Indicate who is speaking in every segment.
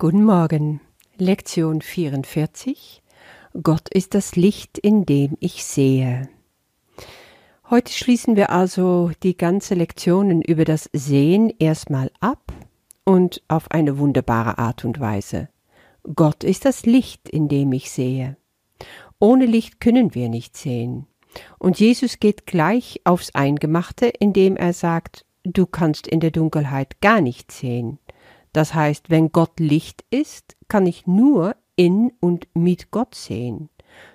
Speaker 1: Guten Morgen. Lektion 44. Gott ist das Licht, in dem ich sehe. Heute schließen wir also die ganze Lektionen über das Sehen erstmal ab und auf eine wunderbare Art und Weise. Gott ist das Licht, in dem ich sehe. Ohne Licht können wir nicht sehen. Und Jesus geht gleich aufs Eingemachte, indem er sagt, du kannst in der Dunkelheit gar nicht sehen. Das heißt, wenn Gott Licht ist, kann ich nur in und mit Gott sehen.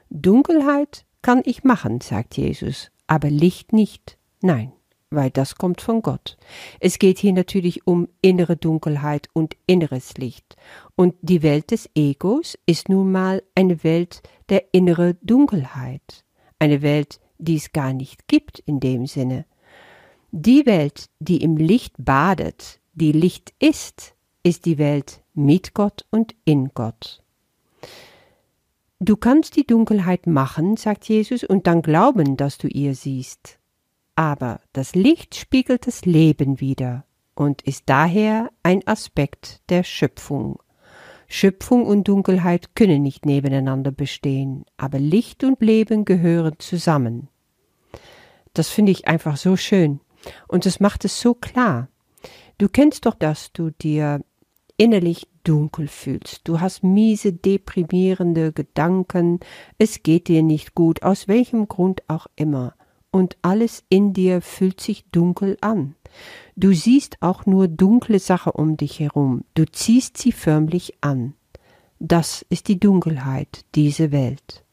Speaker 1: Dunkelheit kann ich machen, sagt Jesus, aber Licht nicht. Nein, weil das kommt von Gott. Es geht hier natürlich um innere Dunkelheit und inneres Licht. Und die Welt des Egos ist nun mal eine Welt der innere Dunkelheit. Eine Welt, die es gar nicht gibt in dem Sinne. Die Welt, die im Licht badet, die Licht ist, ist die Welt mit Gott und in Gott. Du kannst die Dunkelheit machen, sagt Jesus, und dann glauben, dass du ihr siehst. Aber das Licht spiegelt das Leben wider und ist daher ein Aspekt der Schöpfung. Schöpfung und Dunkelheit können nicht nebeneinander bestehen, aber Licht und Leben gehören zusammen. Das finde ich einfach so schön und es macht es so klar. Du kennst doch, dass du dir innerlich dunkel fühlst. Du hast miese, deprimierende Gedanken, es geht dir nicht gut, aus welchem Grund auch immer, und alles in dir fühlt sich dunkel an. Du siehst auch nur dunkle Sachen um dich herum, du ziehst sie förmlich an. Das ist die Dunkelheit, diese Welt.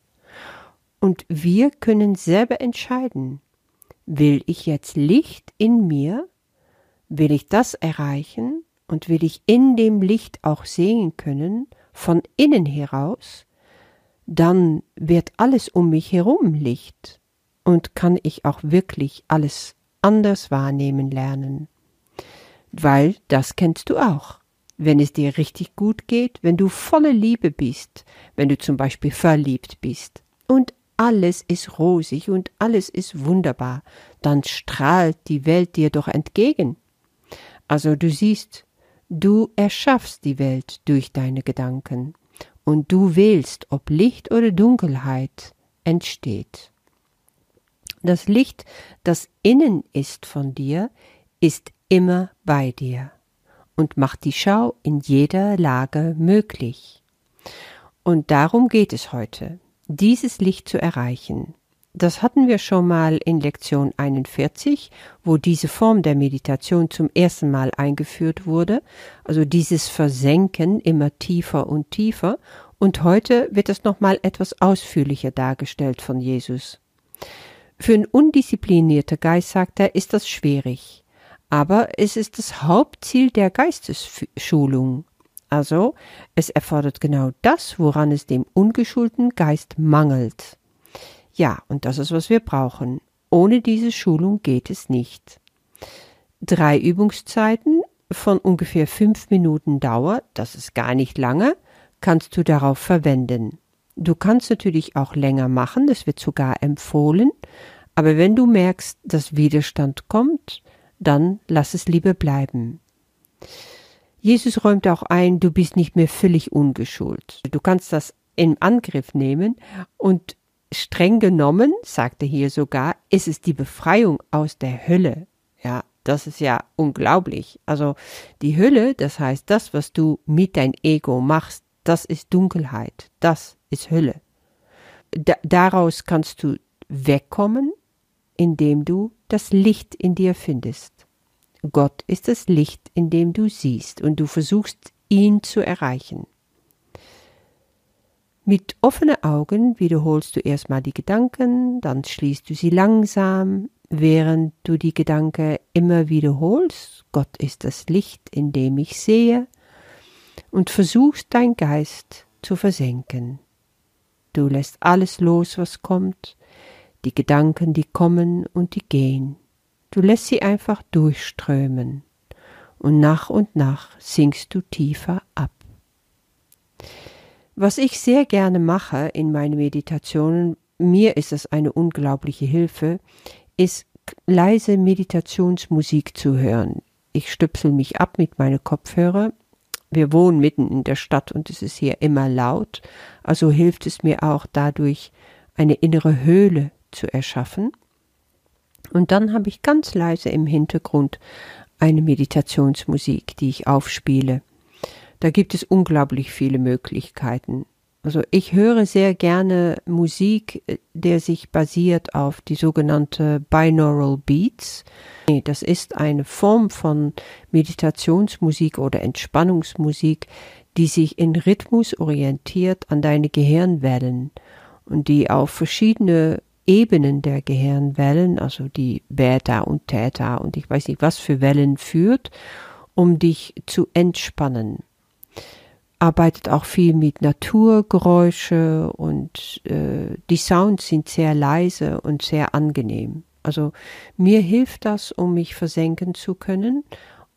Speaker 1: Und wir können selber entscheiden, will ich jetzt Licht in mir? Will ich das erreichen? Und will ich in dem Licht auch sehen können, von innen heraus, dann wird alles um mich herum Licht und kann ich auch wirklich alles anders wahrnehmen lernen. Weil das kennst du auch. Wenn es dir richtig gut geht, wenn du volle Liebe bist, wenn du zum Beispiel verliebt bist und alles ist rosig und alles ist wunderbar, dann strahlt die Welt dir doch entgegen. Also du siehst, Du erschaffst die Welt durch deine Gedanken und du wählst, ob Licht oder Dunkelheit entsteht. Das Licht, das innen ist von dir, ist immer bei dir und macht die Schau in jeder Lage möglich. Und darum geht es heute, dieses Licht zu erreichen. Das hatten wir schon mal in Lektion 41, wo diese Form der Meditation zum ersten Mal eingeführt wurde, also dieses Versenken immer tiefer und tiefer, und heute wird es nochmal etwas ausführlicher dargestellt von Jesus. Für einen undisziplinierten Geist, sagt er, ist das schwierig, aber es ist das Hauptziel der Geistesschulung. Also, es erfordert genau das, woran es dem ungeschulten Geist mangelt. Ja, und das ist, was wir brauchen. Ohne diese Schulung geht es nicht. Drei Übungszeiten von ungefähr fünf Minuten Dauer, das ist gar nicht lange, kannst du darauf verwenden. Du kannst natürlich auch länger machen, das wird sogar empfohlen, aber wenn du merkst, dass Widerstand kommt, dann lass es lieber bleiben. Jesus räumt auch ein, du bist nicht mehr völlig ungeschult. Du kannst das in Angriff nehmen und streng genommen, sagte hier sogar, ist es die Befreiung aus der Hölle. Ja, das ist ja unglaublich. Also die Hölle, das heißt das, was du mit dein Ego machst, das ist Dunkelheit, das ist Hölle. Da, daraus kannst du wegkommen, indem du das Licht in dir findest. Gott ist das Licht, in dem du siehst, und du versuchst, ihn zu erreichen. Mit offenen Augen wiederholst du erstmal die Gedanken, dann schließt du sie langsam, während du die Gedanken immer wiederholst. Gott ist das Licht, in dem ich sehe, und versuchst dein Geist zu versenken. Du lässt alles los, was kommt, die Gedanken, die kommen und die gehen. Du lässt sie einfach durchströmen, und nach und nach sinkst du tiefer ab. Was ich sehr gerne mache in meinen Meditationen, mir ist es eine unglaubliche Hilfe, ist leise Meditationsmusik zu hören. Ich stöpsel mich ab mit meinen Kopfhörer wir wohnen mitten in der Stadt und es ist hier immer laut, also hilft es mir auch dadurch, eine innere Höhle zu erschaffen. Und dann habe ich ganz leise im Hintergrund eine Meditationsmusik, die ich aufspiele. Da gibt es unglaublich viele Möglichkeiten. Also ich höre sehr gerne Musik, äh, der sich basiert auf die sogenannte Binaural Beats. Das ist eine Form von Meditationsmusik oder Entspannungsmusik, die sich in Rhythmus orientiert an deine Gehirnwellen und die auf verschiedene Ebenen der Gehirnwellen, also die Beta und Theta und ich weiß nicht was für Wellen führt, um dich zu entspannen arbeitet auch viel mit Naturgeräusche und äh, die Sounds sind sehr leise und sehr angenehm. Also mir hilft das, um mich versenken zu können.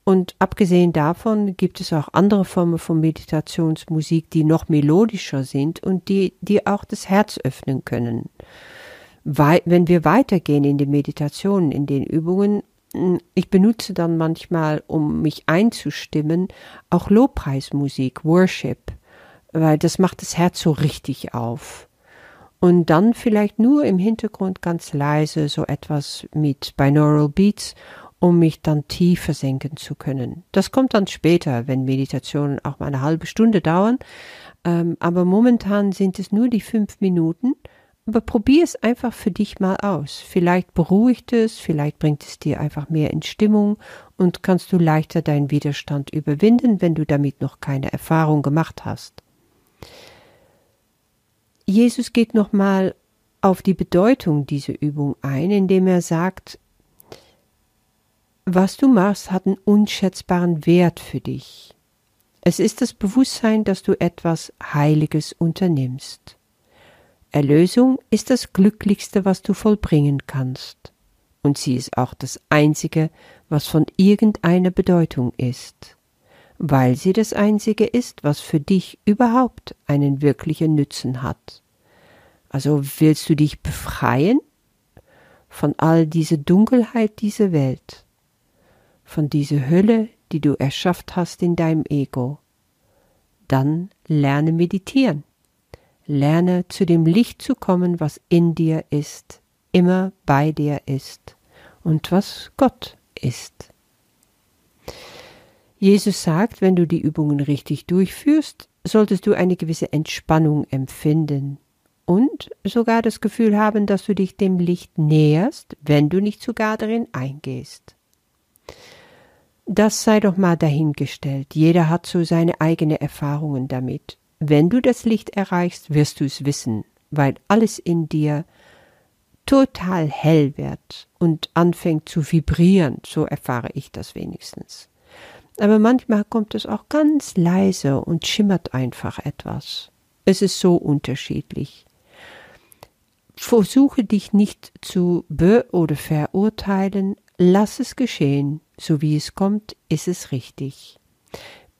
Speaker 1: Und abgesehen davon gibt es auch andere Formen von Meditationsmusik, die noch melodischer sind und die, die auch das Herz öffnen können. Weil, wenn wir weitergehen in den Meditationen, in den Übungen, ich benutze dann manchmal, um mich einzustimmen, auch Lobpreismusik, Worship, weil das macht das Herz so richtig auf. Und dann vielleicht nur im Hintergrund ganz leise so etwas mit Binaural Beats, um mich dann tiefer senken zu können. Das kommt dann später, wenn Meditationen auch mal eine halbe Stunde dauern. Ähm, aber momentan sind es nur die fünf Minuten aber probier es einfach für dich mal aus. Vielleicht beruhigt es, vielleicht bringt es dir einfach mehr in Stimmung und kannst du leichter deinen Widerstand überwinden, wenn du damit noch keine Erfahrung gemacht hast. Jesus geht nochmal auf die Bedeutung dieser Übung ein, indem er sagt, was du machst, hat einen unschätzbaren Wert für dich. Es ist das Bewusstsein, dass du etwas Heiliges unternimmst. Erlösung ist das Glücklichste, was du vollbringen kannst, und sie ist auch das Einzige, was von irgendeiner Bedeutung ist, weil sie das Einzige ist, was für dich überhaupt einen wirklichen Nützen hat. Also willst du dich befreien von all dieser Dunkelheit dieser Welt, von dieser Hölle, die du erschafft hast in deinem Ego, dann lerne meditieren. Lerne zu dem Licht zu kommen, was in dir ist, immer bei dir ist und was Gott ist. Jesus sagt, wenn du die Übungen richtig durchführst, solltest du eine gewisse Entspannung empfinden und sogar das Gefühl haben, dass du dich dem Licht näherst, wenn du nicht sogar darin eingehst. Das sei doch mal dahingestellt. Jeder hat so seine eigenen Erfahrungen damit. Wenn du das Licht erreichst, wirst du es wissen, weil alles in dir total hell wird und anfängt zu vibrieren, so erfahre ich das wenigstens. Aber manchmal kommt es auch ganz leise und schimmert einfach etwas. Es ist so unterschiedlich. Versuche dich nicht zu be- oder verurteilen, lass es geschehen, so wie es kommt, ist es richtig.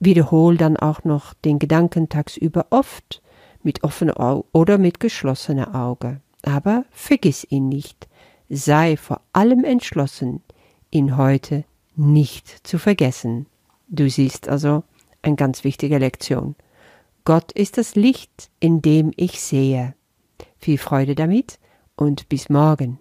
Speaker 1: Wiederhol dann auch noch den Gedanken tagsüber oft mit offenem Auge oder mit geschlossenem Auge. Aber vergiss ihn nicht. Sei vor allem entschlossen, ihn heute nicht zu vergessen. Du siehst also eine ganz wichtige Lektion. Gott ist das Licht, in dem ich sehe. Viel Freude damit und bis morgen.